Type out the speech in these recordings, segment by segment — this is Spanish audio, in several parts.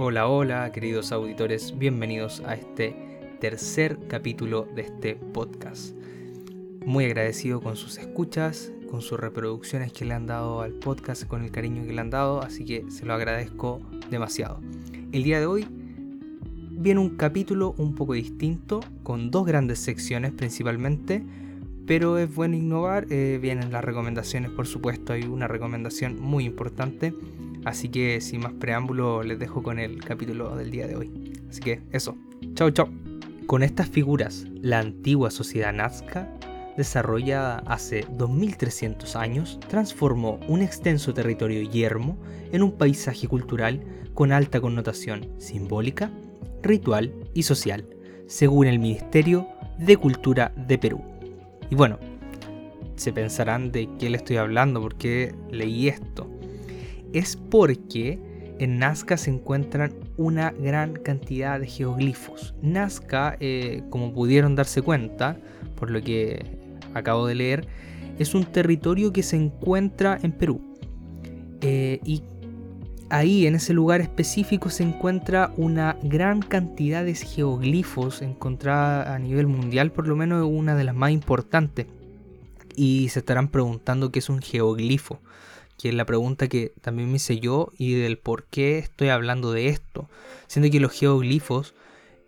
Hola, hola, queridos auditores, bienvenidos a este tercer capítulo de este podcast. Muy agradecido con sus escuchas, con sus reproducciones que le han dado al podcast, con el cariño que le han dado, así que se lo agradezco demasiado. El día de hoy viene un capítulo un poco distinto, con dos grandes secciones principalmente, pero es bueno innovar, eh, vienen las recomendaciones, por supuesto, hay una recomendación muy importante Así que sin más preámbulo les dejo con el capítulo del día de hoy. Así que eso, chao chao. Con estas figuras, la antigua sociedad nazca, desarrollada hace 2300 años, transformó un extenso territorio yermo en un paisaje cultural con alta connotación simbólica, ritual y social, según el Ministerio de Cultura de Perú. Y bueno, se pensarán de qué le estoy hablando, porque leí esto es porque en Nazca se encuentran una gran cantidad de geoglifos. Nazca, eh, como pudieron darse cuenta, por lo que acabo de leer, es un territorio que se encuentra en Perú. Eh, y ahí, en ese lugar específico, se encuentra una gran cantidad de geoglifos encontrada a nivel mundial, por lo menos una de las más importantes. Y se estarán preguntando qué es un geoglifo que es la pregunta que también me hice yo y del por qué estoy hablando de esto. Siendo que los geoglifos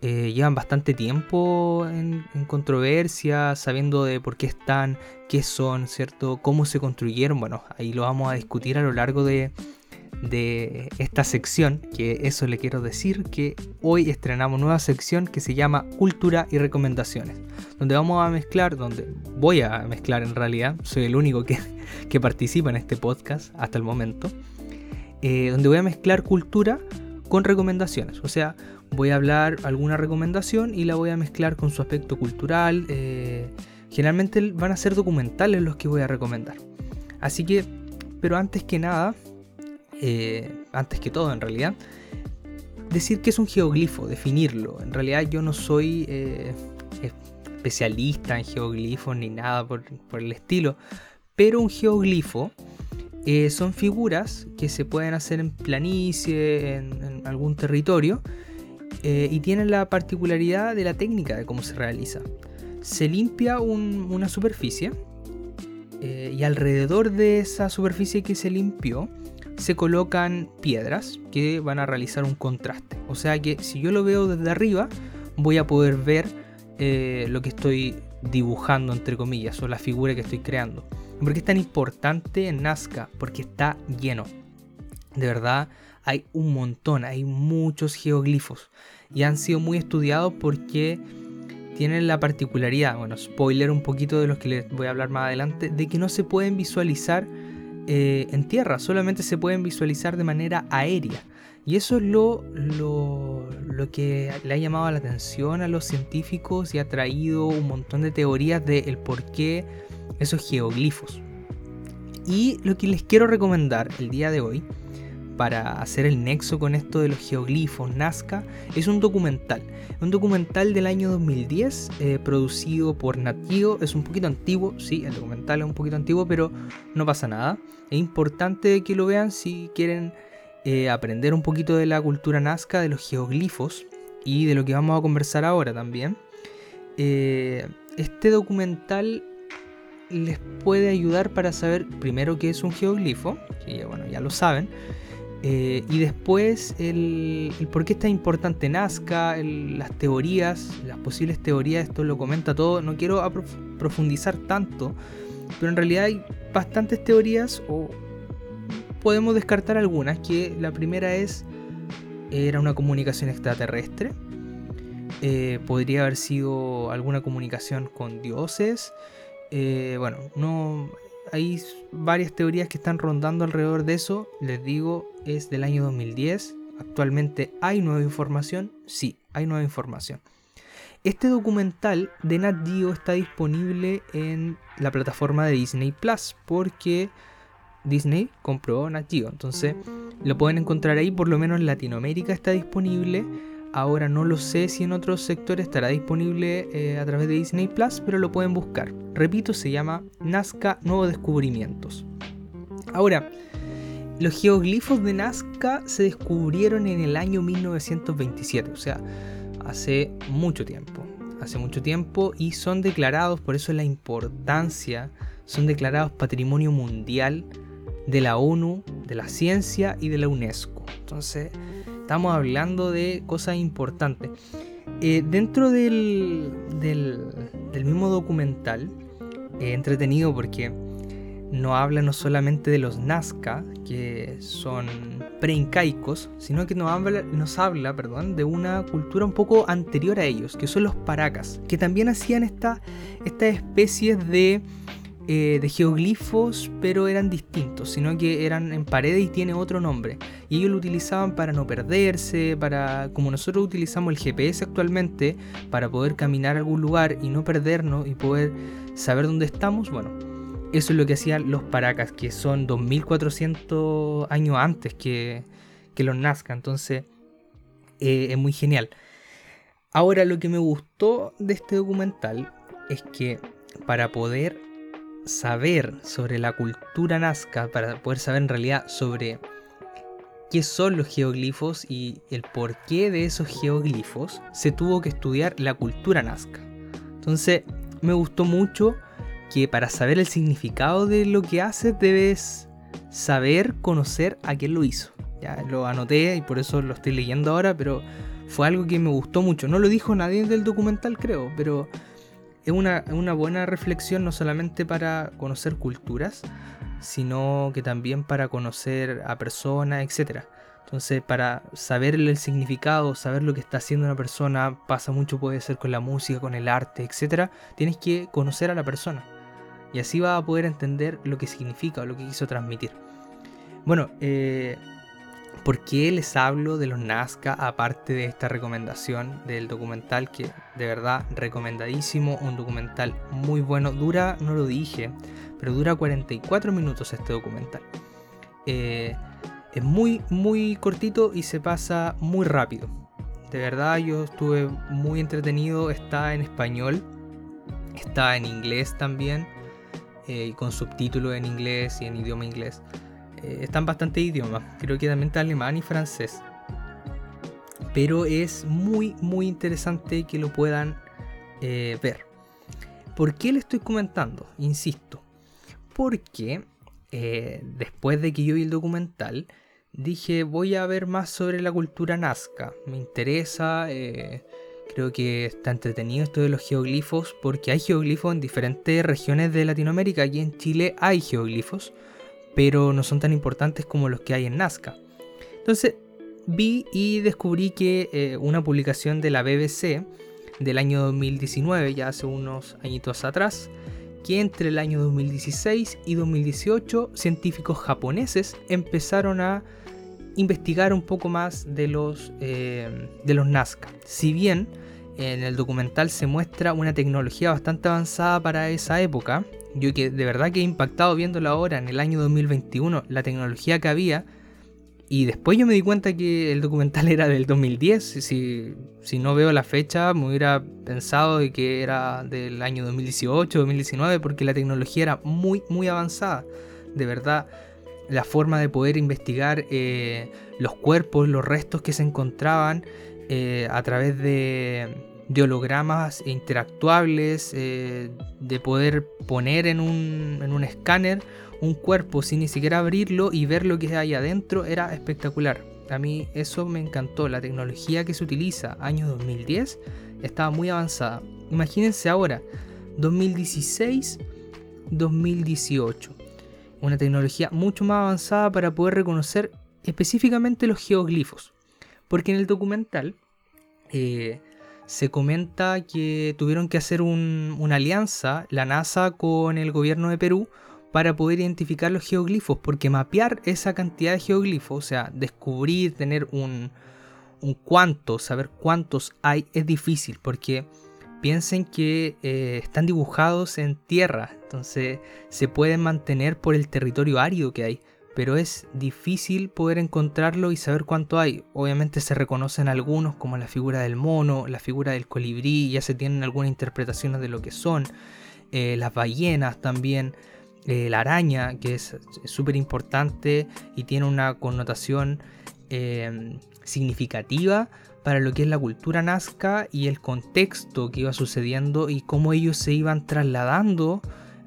eh, llevan bastante tiempo en, controversia, sabiendo de por qué están, qué son, ¿cierto? Cómo se construyeron. Bueno, ahí lo vamos a discutir a lo largo de, de esta sección, que eso le quiero decir, que hoy estrenamos nueva sección que se llama Cultura y Recomendaciones, donde vamos a mezclar, donde voy a mezclar en realidad, soy el único que, que participa en este podcast hasta el momento, eh, donde voy a mezclar cultura con recomendaciones, o sea, voy a hablar alguna recomendación y la voy a mezclar con su aspecto cultural, eh, generalmente van a ser documentales los que voy a recomendar. Así que, pero antes que nada, eh, antes que todo en realidad, decir que es un geoglifo, definirlo. En realidad yo no soy especialista en geoglifos ni nada por, el estilo, pero un geoglifo eh, son figuras que se pueden hacer en planicie, en, algún territorio, y tienen la particularidad de la técnica de cómo se realiza. Se limpia una superficie y alrededor de esa superficie que se limpió se colocan piedras que van a realizar un contraste. O sea que si yo lo veo desde arriba, voy a poder ver eh, lo que estoy dibujando, entre comillas, o la figura que estoy creando. ¿Por qué es tan importante en Nazca? Porque está lleno. De verdad, hay un montón, hay muchos geoglifos. Y han sido muy estudiados porque tienen la particularidad, bueno, spoiler un poquito de los que les voy a hablar más adelante, de que no se pueden visualizar eh, en tierra, solamente se pueden visualizar de manera aérea. Y eso es lo, lo, que le ha llamado la atención a los científicos y ha traído un montón de teorías del el por qué esos geoglifos. Y lo que les quiero recomendar el día de hoy para hacer el nexo con esto de los geoglifos Nazca es un documental. Un documental del año 2010 eh, producido por Natio. Es un poquito antiguo, sí, el documental es un poquito antiguo, pero no pasa nada. Es importante que lo vean si quieren eh, aprender un poquito de la cultura Nazca, de los geoglifos y de lo que vamos a conversar ahora también. Eh, este documental les puede ayudar para saber primero qué es un geoglifo, que ya, bueno, ya lo saben, eh, y después el, por qué está importante Nazca, las teorías, las posibles teorías, esto lo comenta todo. No quiero profundizar tanto, pero en realidad hay bastantes teorías o podemos descartar algunas, que la primera es, era una comunicación extraterrestre. Eh, podría haber sido alguna comunicación con dioses. Eh, bueno, no hay varias teorías que están rondando alrededor de eso. Les digo, es del año 2010. Actualmente hay nueva información. Sí, hay nueva información. Este documental de Nat Geo está disponible en la plataforma de Disney Plus porque Disney compró Nat Geo. Entonces lo pueden encontrar ahí, por lo menos en Latinoamérica está disponible Ahora no lo sé si en otros sectores estará disponible eh, a través de Disney Plus, pero lo pueden buscar. Repito, se llama Nazca Nuevos Descubrimientos. Ahora, los geoglifos de Nazca se descubrieron en el año 1927, o sea, hace mucho tiempo. Hace mucho tiempo y son declarados, por eso la importancia, son declarados Patrimonio Mundial de la ONU, de la Ciencia y de la UNESCO. Entonces, estamos hablando de cosas importantes. Eh, dentro del, del, mismo documental, eh, entretenido porque no habla no solamente de los Nazca, que son preincaicos, sino que nos habla, nos habla perdón, de una cultura un poco anterior a ellos, que son los paracas, que también hacían esta, estas especies de, eh, de geoglifos, pero eran distintos, sino que eran en paredes y tiene otro nombre. Y ellos lo utilizaban para no perderse, para, como nosotros utilizamos el GPS actualmente, para poder caminar a algún lugar y no perdernos y poder saber dónde estamos, bueno eso es lo que hacían los paracas, que son 2400 años antes que, los Nazca. Entonces, eh, es muy genial. Ahora, lo que me gustó de este documental es que para poder saber sobre la cultura nazca, para poder saber en realidad sobre qué son los geoglifos y el porqué de esos geoglifos, se tuvo que estudiar la cultura nazca. Entonces, me gustó mucho que para saber el significado de lo que haces debes saber, conocer a quién lo hizo. Ya lo anoté y por eso lo estoy leyendo ahora, pero fue algo que me gustó mucho. No lo dijo nadie del documental, creo, pero es una, una buena reflexión no solamente para conocer culturas, sino que también para conocer a personas, etc. Entonces, para saber el significado, saber lo que está haciendo una persona, pasa mucho, puede ser con la música, con el arte, etc. Tienes que conocer a la persona y así va a poder entender lo que significa o lo que quiso transmitir. Bueno, eh, ¿por qué les hablo de los Nazca aparte de esta recomendación del documental que de verdad recomendadísimo, un documental muy bueno, dura, no lo dije, pero dura 44 minutos este documental. Eh, es muy, muy cortito y se pasa muy rápido. De verdad yo estuve muy entretenido, está en español, está en inglés también eh, con subtítulos en inglés y en idioma inglés. Eh, están bastante idiomas, creo que también está alemán y francés. Pero es muy, muy interesante que lo puedan eh, ver. ¿Por qué le estoy comentando? Insisto. Porque después de que yo vi el documental, dije voy a ver más sobre la cultura nazca. Me interesa, Creo que está entretenido esto de los geoglifos porque hay geoglifos en diferentes regiones de Latinoamérica. Aquí en Chile hay geoglifos, pero no son tan importantes como los que hay en Nazca. Entonces vi y descubrí que eh, una publicación de la BBC del año 2019, ya hace unos añitos atrás, que entre el año 2016 y 2018 científicos japoneses empezaron a investigar un poco más de los, eh, de los Nazca. Si bien en el documental se muestra una tecnología bastante avanzada para esa época, yo que de verdad que he impactado viéndolo ahora en el año 2021, la tecnología que había, y después yo me di cuenta que el documental era del 2010, si, si no veo la fecha me hubiera pensado de que era del año 2018, 2019, porque la tecnología era muy, muy avanzada, de verdad la forma de poder investigar eh, los cuerpos, los restos que se encontraban eh, a través de, hologramas interactuables, eh, de poder poner en un, en un escáner un cuerpo sin ni siquiera abrirlo y ver lo que hay adentro, era espectacular. A mí eso me encantó, la tecnología que se utiliza, año 2010, estaba muy avanzada. Imagínense ahora, 2016, 2018 una tecnología mucho más avanzada para poder reconocer específicamente los geoglifos. Porque en el documental eh, se comenta que tuvieron que hacer una alianza, la NASA con el gobierno de Perú, para poder identificar los geoglifos, porque mapear esa cantidad de geoglifos, o sea, descubrir, tener un, un cuánto, saber cuántos hay, es difícil, porque piensen que eh, están dibujados en tierra, entonces se pueden mantener por el territorio árido que hay, pero es difícil poder encontrarlo y saber cuánto hay. Obviamente se reconocen algunos como la figura del mono, la figura del colibrí, ya se tienen algunas interpretaciones de lo que son, eh, las ballenas también, eh, la araña, que es súper importante y tiene una connotación em, significativa para lo que es la cultura nazca y el contexto que iba sucediendo y cómo ellos se iban trasladando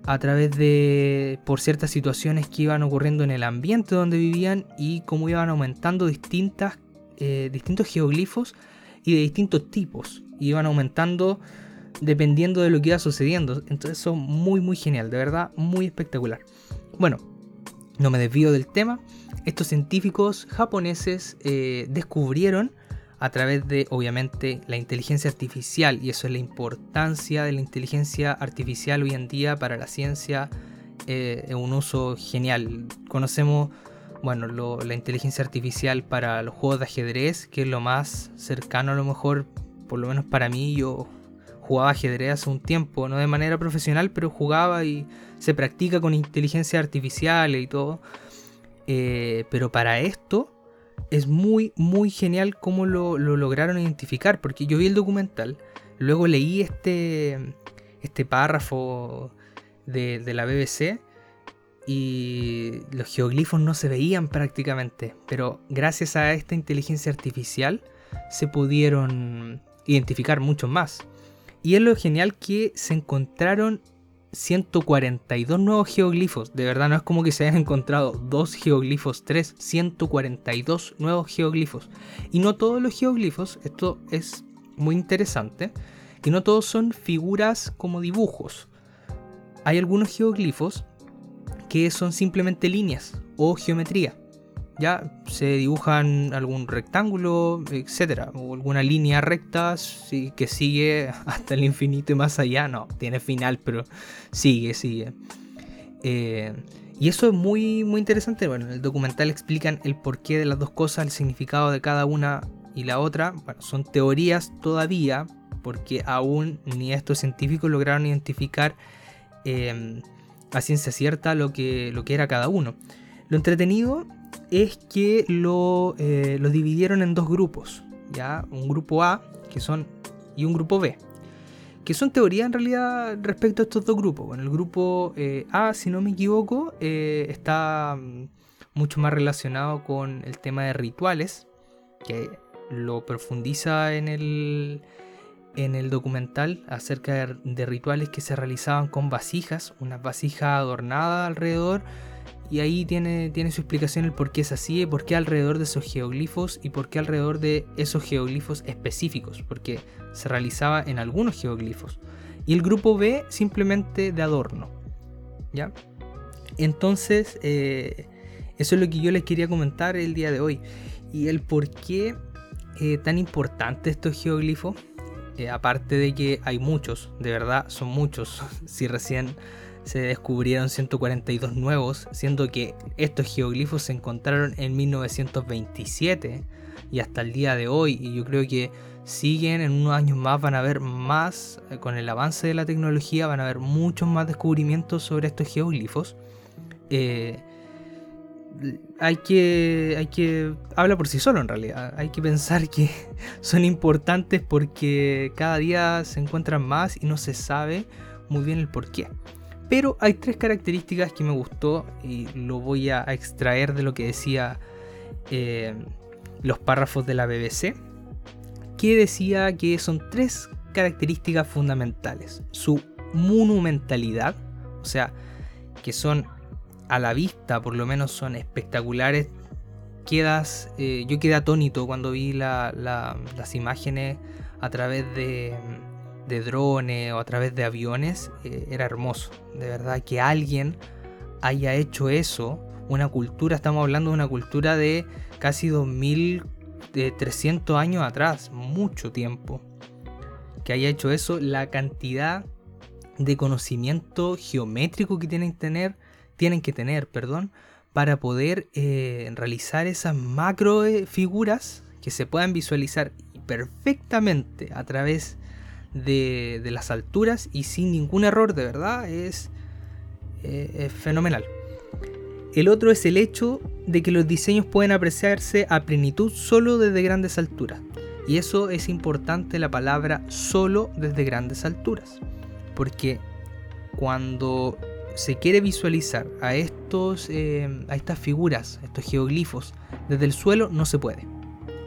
a través de por ciertas situaciones que iban ocurriendo en el ambiente donde vivían y cómo iban aumentando distintas, eh, distintos geoglifos y de distintos tipos. Iban aumentando dependiendo de lo que iba sucediendo. Entonces eso muy muy genial, de verdad muy espectacular. Bueno, no me desvío del tema. Estos científicos japoneses eh, descubrieron a través de obviamente la inteligencia artificial y eso es la importancia de la inteligencia artificial hoy en día para la ciencia eh, un uso genial. Conocemos bueno, la inteligencia artificial para los juegos de ajedrez, que es lo más cercano a lo mejor, por lo menos para mí, yo jugaba ajedrez hace un tiempo, no de manera profesional, pero jugaba y se practica con inteligencia artificial y todo. Eh, pero para esto es muy, muy genial cómo lo, lograron identificar, porque yo vi el documental, luego leí este, este párrafo de, de la BBC y los geoglifos no se veían prácticamente, pero gracias a esta inteligencia artificial se pudieron identificar mucho más. Y es lo genial que se encontraron 142 nuevos geoglifos. De verdad, no es como que se hayan encontrado dos geoglifos, tres, 142 nuevos geoglifos. Y no todos los geoglifos, esto es muy interesante, que no todos son figuras como dibujos. Hay algunos geoglifos que son simplemente líneas o geometría se dibujan algún rectángulo, etcétera, o alguna línea recta que sigue hasta el infinito y más allá. No, tiene final, pero sigue, sigue. Eh, y eso es muy, muy interesante. Bueno, en el documental explican el porqué de las dos cosas, el significado de cada una y la otra. Bueno, son teorías todavía, porque aún ni estos científicos lograron identificar eh, a ciencia cierta lo que, lo que era cada uno. Lo entretenido es que lo, eh, lo dividieron en dos grupos, ¿ya? Un grupo A, que son, y un grupo B, que son teorías en realidad respecto a estos dos grupos. Bueno, el grupo eh, A, si no me equivoco, eh, está mm, mucho más relacionado con el tema de rituales, que lo profundiza en el, en el documental acerca de, de rituales que se realizaban con vasijas, una vasija adornada alrededor y ahí tiene, tiene su explicación el por qué es así, por qué alrededor de esos geoglifos y por qué alrededor de esos geoglifos específicos, porque se realizaba en algunos geoglifos. Y el grupo B simplemente de adorno. ¿Ya? Entonces, eh, eso es lo que yo les quería comentar el día de hoy. Y el por qué eh, tan importante estos geoglifos. Eh, aparte de que hay muchos, de verdad son muchos. si recién se descubrieron 142 nuevos, siendo que estos geoglifos se encontraron en 1927 y hasta el día de hoy. Y yo creo que siguen en unos años más, van a haber más, eh, con el avance de la tecnología, van a haber muchos más descubrimientos sobre estos geoglifos. Eh, hay que, hay que, habla por sí solo en realidad, hay que pensar que son importantes porque cada día se encuentran más y no se sabe muy bien el por qué. Pero hay tres características que me gustó y lo voy a extraer de lo que decía eh, los párrafos de la BBC, que decía que son tres características fundamentales. Su monumentalidad, o sea, que son a la vista, por lo menos son espectaculares. Quedas, eh, yo quedé atónito cuando vi las imágenes a través de, de drones o a través de aviones, eh, era hermoso. De verdad que alguien haya hecho eso, una cultura, estamos hablando de una cultura de casi 2300 años atrás, mucho tiempo. Que haya hecho eso, la cantidad de conocimiento geométrico que tienen que tener, tienen que tener, perdón, para poder eh, realizar esas macro eh, figuras que se puedan visualizar perfectamente a través de, las alturas y sin ningún error, de verdad, es, eh, es fenomenal. El otro es el hecho de que los diseños pueden apreciarse a plenitud solo desde grandes alturas. Y eso es importante la palabra solo desde grandes alturas. Porque cuando se quiere visualizar a, estos, eh, a estas figuras, estos geoglifos, desde el suelo, no se puede.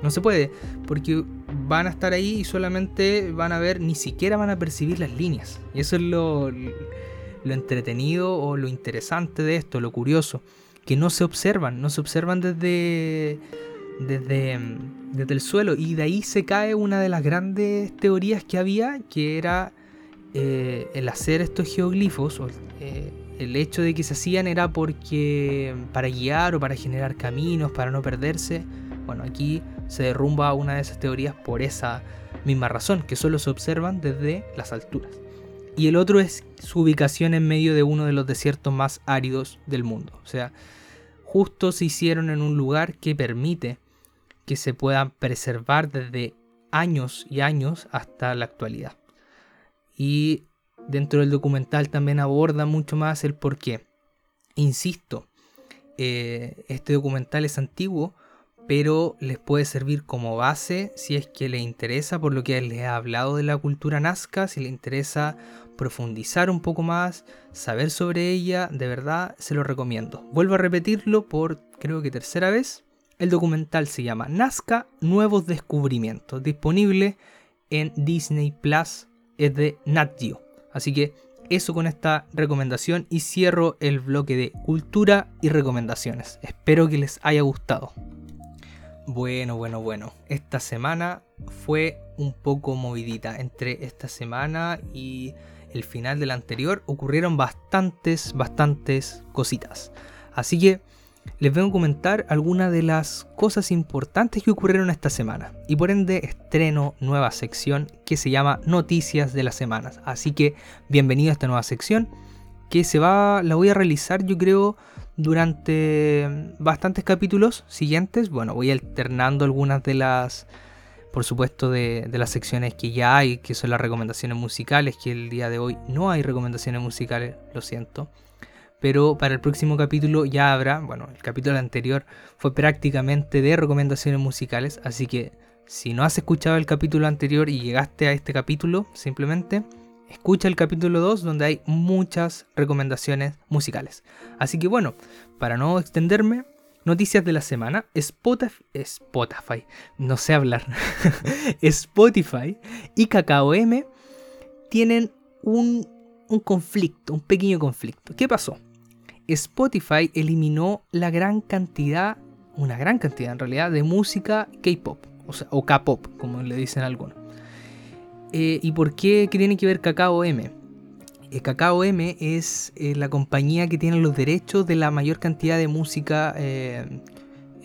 No se puede, porque van a estar ahí y solamente van a ver, ni siquiera van a percibir las líneas. Y eso es lo, lo entretenido o lo interesante de esto, lo curioso, que no se observan, no se observan desde, desde, desde el suelo. Y de ahí se cae una de las grandes teorías que había, que era eh, el hacer estos geoglifos, eh, el hecho de que se hacían era porque para guiar o para generar caminos, para no perderse. Bueno, aquí se derrumba una de esas teorías por esa misma razón, que solo se observan desde las alturas. Y el otro es su ubicación en medio de uno de los desiertos más áridos del mundo. O sea, justo se hicieron en un lugar que permite que se puedan preservar desde años y años hasta la actualidad. Y dentro del documental también aborda mucho más el por qué. Insisto, eh, este documental es antiguo, pero les puede servir como base si es que les interesa, por lo que les he hablado de la cultura nazca, si les interesa profundizar un poco más, saber sobre ella, de verdad se lo recomiendo. Vuelvo a repetirlo por creo que tercera vez. El documental se llama Nazca Nuevos Descubrimientos, disponible en Disney Plus, es de Nat Geo. Así que eso con esta recomendación y cierro el bloque de cultura y recomendaciones. Espero que les haya gustado. Bueno, bueno, bueno. Esta semana fue un poco movidita. Entre esta semana y el final de la anterior ocurrieron bastantes, bastantes cositas. Así que les vengo a comentar algunas de las cosas importantes que ocurrieron esta semana. Y por ende estreno nueva sección que se llama Noticias de las Semanas. Así que bienvenido a esta nueva sección que se va, la voy a realizar yo creo durante bastantes capítulos siguientes. Bueno, voy alternando algunas de las, por supuesto, de, las secciones que ya hay, que son las recomendaciones musicales, que el día de hoy no hay recomendaciones musicales, lo siento. Pero para el próximo capítulo ya habrá, bueno, el capítulo anterior fue prácticamente de recomendaciones musicales, así que si no has escuchado el capítulo anterior y llegaste a este capítulo, simplemente escucha el capítulo 2 donde hay muchas recomendaciones musicales. Así que bueno, para no extenderme, noticias de la semana, Spotify, no sé hablar, Spotify y Kakao M tienen un, un conflicto, un pequeño conflicto. ¿Qué pasó? Spotify eliminó la gran cantidad, una gran cantidad en realidad, de música K-pop, o, o K-pop, como le dicen algunos. Eh, ¿Y por qué, tiene que ver Kakao M? Eh, M es eh, la compañía que tiene los derechos de la mayor cantidad de música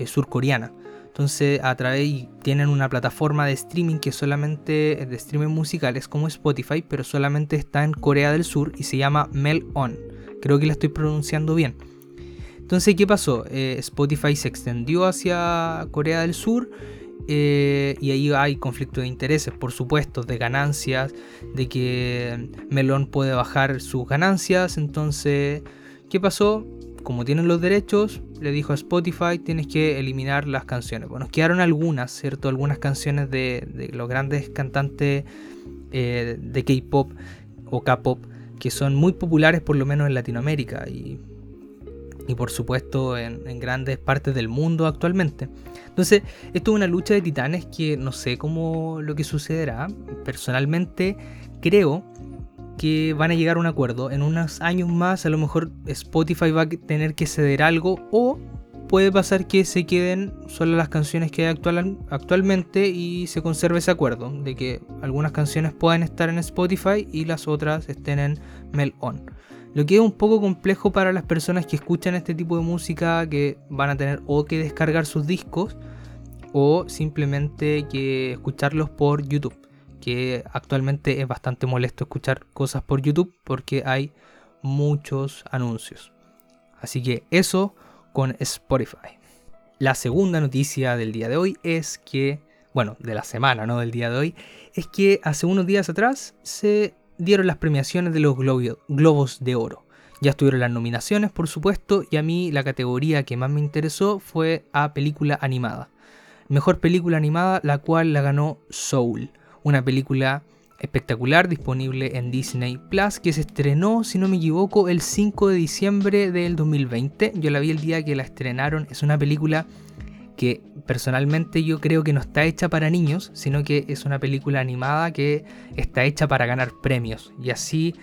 surcoreana. Entonces, a través tienen una plataforma de streaming que solamente de streaming musicales como Spotify, pero solamente está en Corea del Sur y se llama Melon. Creo que la estoy pronunciando bien. Entonces, ¿qué pasó? Spotify se extendió hacia Corea del Sur eh, y ahí hay conflicto de intereses, por supuesto, de ganancias, de que Melon puede bajar sus ganancias. Entonces, ¿qué pasó? Como tienen los derechos, le dijo a Spotify, tienes que eliminar las canciones. Bueno, quedaron algunas, ¿cierto? Algunas canciones de, los grandes cantantes eh, de K-Pop o K-Pop que son muy populares por lo menos en Latinoamérica y, y por supuesto en grandes partes del mundo actualmente. Entonces, esto es una lucha de titanes que no sé cómo lo que sucederá. Personalmente creo que van a llegar a un acuerdo. En unos años más a lo mejor Spotify va a tener que ceder algo o puede pasar que se queden solo las canciones que hay actualmente y se conserve ese acuerdo de que algunas canciones puedan estar en Spotify y las otras estén en Melon. Lo que es un poco complejo para las personas que escuchan este tipo de música que van a tener o que descargar sus discos o simplemente que escucharlos por YouTube. Que actualmente es bastante molesto escuchar cosas por YouTube porque hay muchos anuncios. Así que eso con Spotify. La segunda noticia del día de hoy es que, bueno, de la semana, no del día de hoy, es que hace unos días atrás se dieron las premiaciones de los Globos de Oro. Ya estuvieron las nominaciones, por supuesto, y a mí la categoría que más me interesó fue a película animada. Mejor película animada, la cual la ganó Soul, una película espectacular, disponible en Disney Plus, que se estrenó, si no me equivoco, el 5 de diciembre del 2020. Yo la vi el día que la estrenaron. Es una película que personalmente yo creo que no está hecha para niños, sino que es una película animada que está hecha para ganar premios. Y así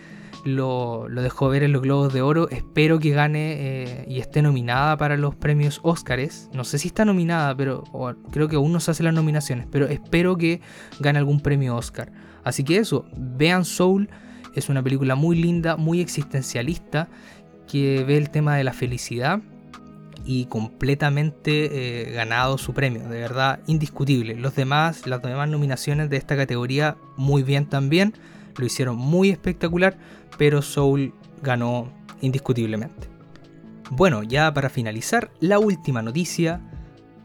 lo, dejó ver en los Globos de Oro. Espero que gane eh, y esté nominada para los premios Óscares. No sé si está nominada, pero creo que aún no se hacen las nominaciones, pero espero que gane algún premio Oscar. Así que eso, vean Soul, es una película muy linda, muy existencialista, que ve el tema de la felicidad y completamente eh, ganado su premio, de verdad indiscutible. Los demás, las demás nominaciones de esta categoría muy bien también, lo hicieron muy espectacular, pero Soul ganó indiscutiblemente. Bueno, ya para finalizar, la última noticia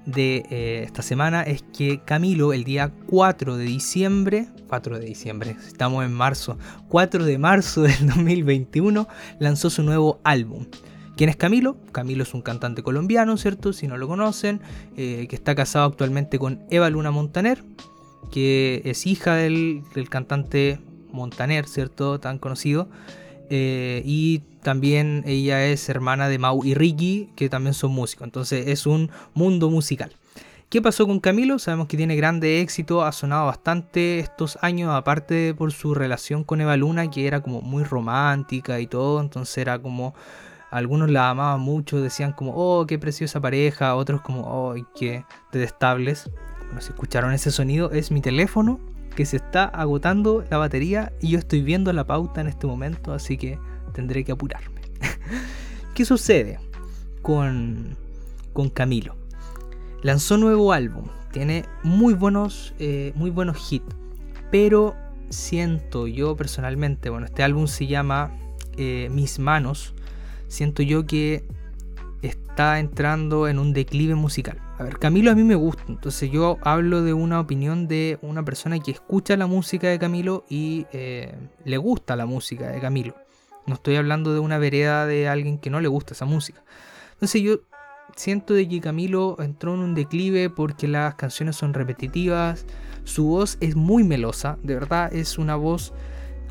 de eh, esta semana es que Camilo el día 4 de diciembre, 4 de diciembre, estamos en marzo, 4 de marzo del 2021, lanzó su nuevo álbum. ¿Quién es Camilo? Camilo es un cantante colombiano, ¿cierto? Si no lo conocen, eh, que está casado actualmente con Eva Luna Montaner, que es hija del, cantante Montaner, ¿cierto? Tan conocido. Eh, y también ella es hermana de Mau y Ricky, que también son músicos. Entonces es un mundo musical. ¿Qué pasó con Camilo? Sabemos que tiene grande éxito, ha sonado bastante estos años, aparte por su relación con Eva Luna, que era como muy romántica y todo, entonces era como algunos la amaban mucho, decían como, oh, qué preciosa pareja, otros como, oh, qué detestables. Bueno, si escucharon ese sonido, es mi teléfono que se está agotando la batería y yo estoy viendo la pauta en este momento, así que tendré que apurarme. ¿Qué sucede con, con Camilo? Lanzó nuevo álbum, tiene muy buenos, eh, muy buenos hits, pero siento yo personalmente, bueno, este álbum se llama eh, Mis Manos, siento yo que está entrando en un declive musical. A ver, Camilo a mí me gusta, entonces yo hablo de una opinión de una persona que escucha la música de Camilo y eh, le gusta la música de Camilo. No estoy hablando de una vereda de alguien que no le gusta esa música. Entonces yo siento que Camilo entró en un declive porque las canciones son repetitivas, su voz es muy melosa, de verdad es una voz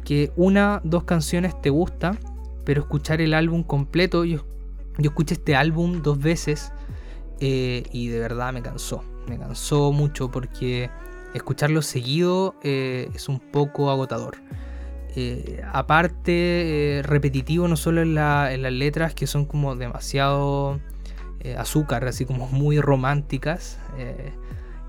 que una, dos canciones te gusta pero escuchar el álbum completo, yo, yo escuché este álbum dos veces eh, y de verdad me cansó, me cansó mucho porque escucharlo seguido eh, es un poco agotador. Eh, aparte, repetitivo no solo en, las letras que son como demasiado azúcar, así como muy románticas,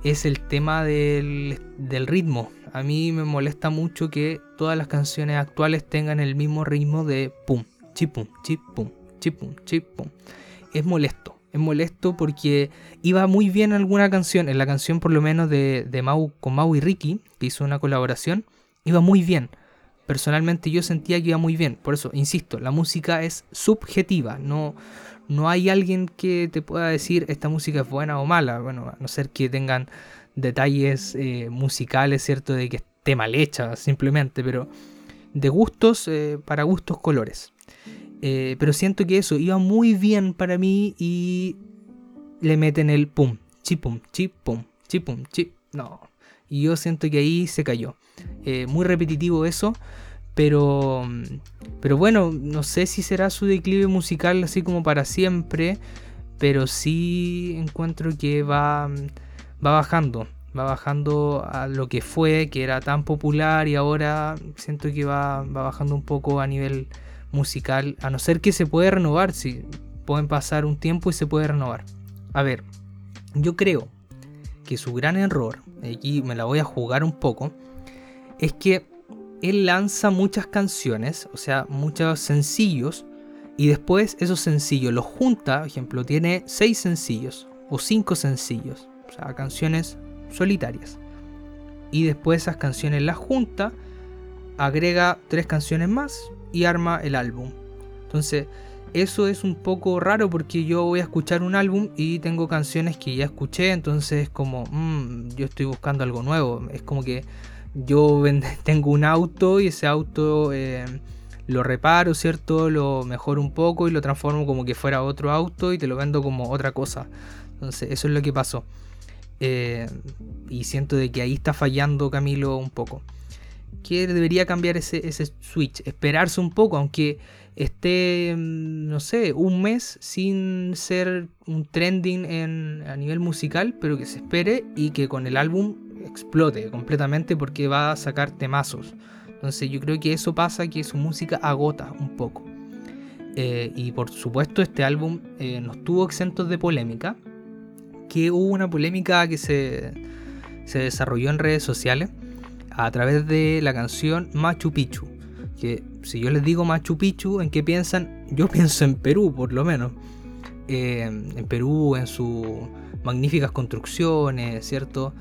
es el tema del, del ritmo. A mí me molesta mucho que todas las canciones actuales tengan el mismo ritmo de pum, chipum, chipum, chipum, chipum. Es molesto, es molesto porque iba muy bien alguna canción, en la canción por lo menos de, de Mau con Mau y Ricky, que hizo una colaboración, iba muy bien. Personalmente yo sentía que iba muy bien. Por eso, insisto, la música es subjetiva. No, no hay alguien que te pueda decir esta música es buena o mala. Bueno, a no ser que tengan detalles eh, musicales, ¿cierto? De que esté mal hecha simplemente, pero de gustos, eh, para gustos colores. Eh, pero siento que eso iba muy bien para mí y le meten el pum, chipum, chipum, chipum, chip. No. Y yo siento que ahí se cayó. muy repetitivo eso. Pero, pero bueno, no sé si será su declive musical así como para siempre. Pero sí encuentro que va va bajando, va bajando a lo que fue, que era tan popular y ahora siento que va, bajando un poco a nivel musical, a no ser que se puede renovar, si pueden pasar un tiempo y se puede renovar. A ver, yo creo que su gran error, aquí me la voy a jugar un poco, es que él lanza muchas canciones, o sea, muchos sencillos, y después esos sencillos los junta, por ejemplo, tiene seis sencillos o cinco sencillos o sea, canciones solitarias. Y después esas canciones las junta, agrega tres canciones más y arma el álbum. Entonces, eso es un poco raro porque yo voy a escuchar un álbum y tengo canciones que ya escuché, entonces es como, mm, yo estoy buscando algo nuevo. Es como que yo tengo un auto y ese auto eh, lo reparo, ¿cierto? Lo mejoro un poco y lo transformo como que fuera otro auto y te lo vendo como otra cosa. Entonces, eso es lo que pasó. Eh, y siento de que ahí está fallando Camilo un poco. que debería cambiar ese, ese switch, esperarse un poco, aunque esté, mm, no sé, un mes sin ser un trending en, a nivel musical, pero que se espere y que con el álbum explote completamente porque va a sacar temazos. Entonces yo creo que eso pasa, que su música agota un poco. Eh, y por supuesto este álbum eh, no estuvo exento de polémica, que hubo una polémica que se, se desarrolló en redes sociales a través de la canción Machu Picchu. Que si yo les digo Machu Picchu, ¿en qué piensan? Yo pienso en Perú, por lo menos. Eh, en Perú, en sus magníficas construcciones, ¿cierto?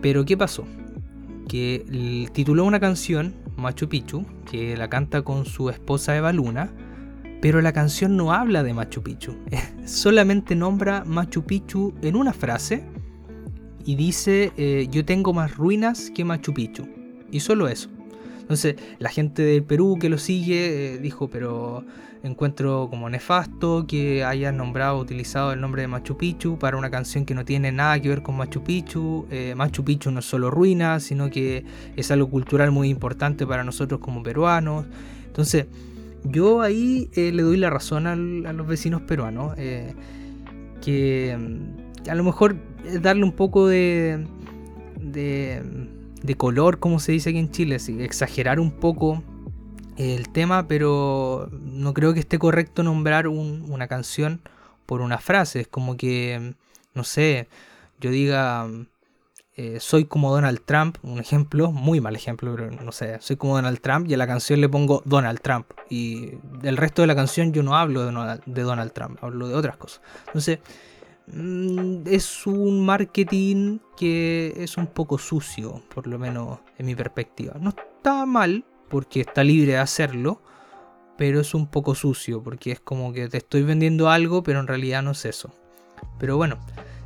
Pero ¿qué pasó? Que tituló una canción, Machu Picchu, que la canta con su esposa Eva Luna, pero la canción no habla de Machu Picchu, solamente nombra Machu Picchu en una frase y dice eh, yo tengo más ruinas que Machu Picchu. Y solo eso. Entonces la gente del Perú que lo sigue eh, dijo, pero encuentro como nefasto que hayan nombrado, utilizado el nombre de Machu Picchu para una canción que no tiene nada que ver con Machu Picchu. Eh, Machu Picchu no es solo ruinas, sino que es algo cultural muy importante para nosotros como peruanos. Entonces, yo ahí le doy la razón a los vecinos peruanos, que mm, a lo mejor darle un poco de, de, color, como se dice aquí en Chile, exagerar un poco el tema, pero no creo que esté correcto nombrar una canción por una frase. Es como que, no sé, yo diga, eh, soy como Donald Trump, un ejemplo, muy mal ejemplo, pero no sé, soy como Donald Trump y a la canción le pongo Donald Trump. Y del resto de la canción yo no hablo de de Donald Trump, hablo de otras cosas. Entonces, Mm, es un marketing que es un poco sucio, por lo menos en mi perspectiva. No está mal, porque está libre de hacerlo, pero es un poco sucio, porque es como que te estoy vendiendo algo, pero en realidad no es eso. Pero bueno,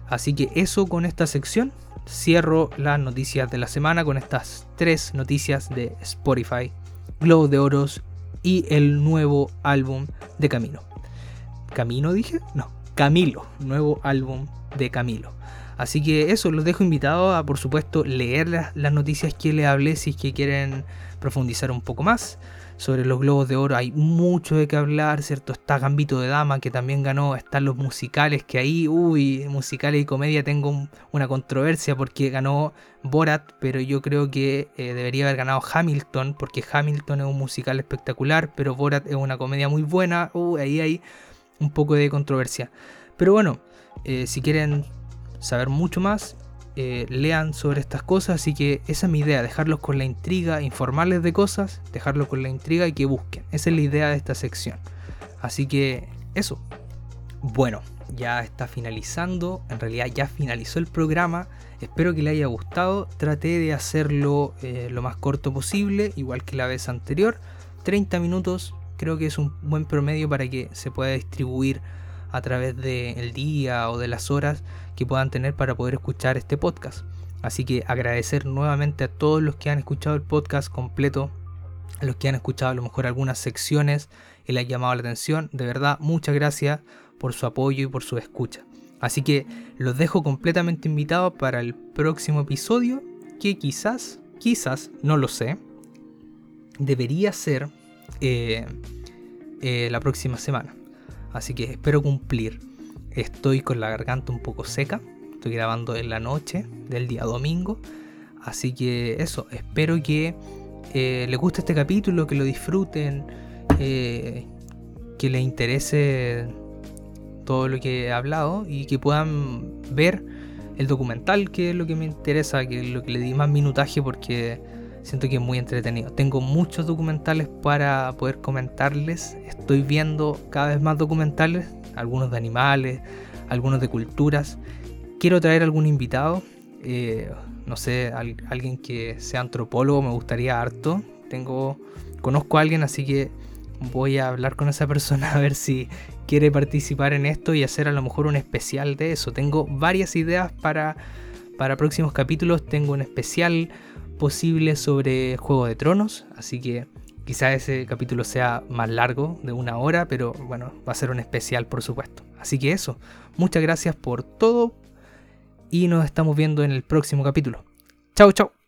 así que eso con esta sección. Cierro las noticias de la semana con estas tres noticias de Spotify, Globo de Oros y el nuevo álbum de Camino. ¿Camino dije? No, Camilo, nuevo álbum de Camilo. Así que eso, los dejo invitados a, por supuesto, leer las, noticias que les hablé si es que quieren profundizar un poco más. Sobre los globos de oro hay mucho de qué hablar, ¿cierto? Está Gambito de Dama que también ganó, están los musicales que ahí, uy, musicales y comedia tengo una controversia porque ganó Borat, pero yo creo que eh, debería haber ganado Hamilton porque Hamilton es un musical espectacular, pero Borat es una comedia muy buena, uy, ahí hay un poco de controversia. Pero bueno, eh, si quieren saber mucho más, eh, lean sobre estas cosas. Así que esa es mi idea, dejarlos con la intriga, informarles de cosas, dejarlos con la intriga y que busquen. Esa es la idea de esta sección. Así que eso. Bueno, ya está finalizando. En realidad ya finalizó el programa. Espero que le haya gustado. Traté de hacerlo eh, lo más corto posible, igual que la vez anterior. 30 minutos creo que es un buen promedio para que se pueda distribuir a través del día o de las horas que puedan tener para poder escuchar este podcast. Así que agradecer nuevamente a todos los que han escuchado el podcast completo, a los que han escuchado a lo mejor algunas secciones y les ha llamado la atención. De verdad, muchas gracias por su apoyo y por su escucha. Así que los dejo completamente invitados para el próximo episodio que quizás, quizás, no lo sé, debería ser eh, eh, la próxima semana. Así que espero cumplir. Estoy con la garganta un poco seca. Estoy grabando en la noche del día domingo. Así que eso, espero que eh, les guste este capítulo, que lo disfruten, que les interese todo lo que he hablado y que puedan ver el documental, que es lo que me interesa, que es lo que le di más minutaje porque Siento que es muy entretenido. Tengo muchos documentales para poder comentarles. Estoy viendo cada vez más documentales, algunos de animales, algunos de culturas. Quiero traer algún invitado, eh, no sé, alguien que sea antropólogo, me gustaría harto. Tengo, conozco a alguien, así que voy a hablar con esa persona a ver si quiere participar en esto y hacer a lo mejor un especial de eso. Tengo varias ideas para, para próximos capítulos. Tengo un especial posible sobre Juego de Tronos, así que quizá ese capítulo sea más largo, de una hora, pero bueno, va a ser un especial por supuesto. Así que eso, muchas gracias por todo y nos estamos viendo en el próximo capítulo. Chao, chao.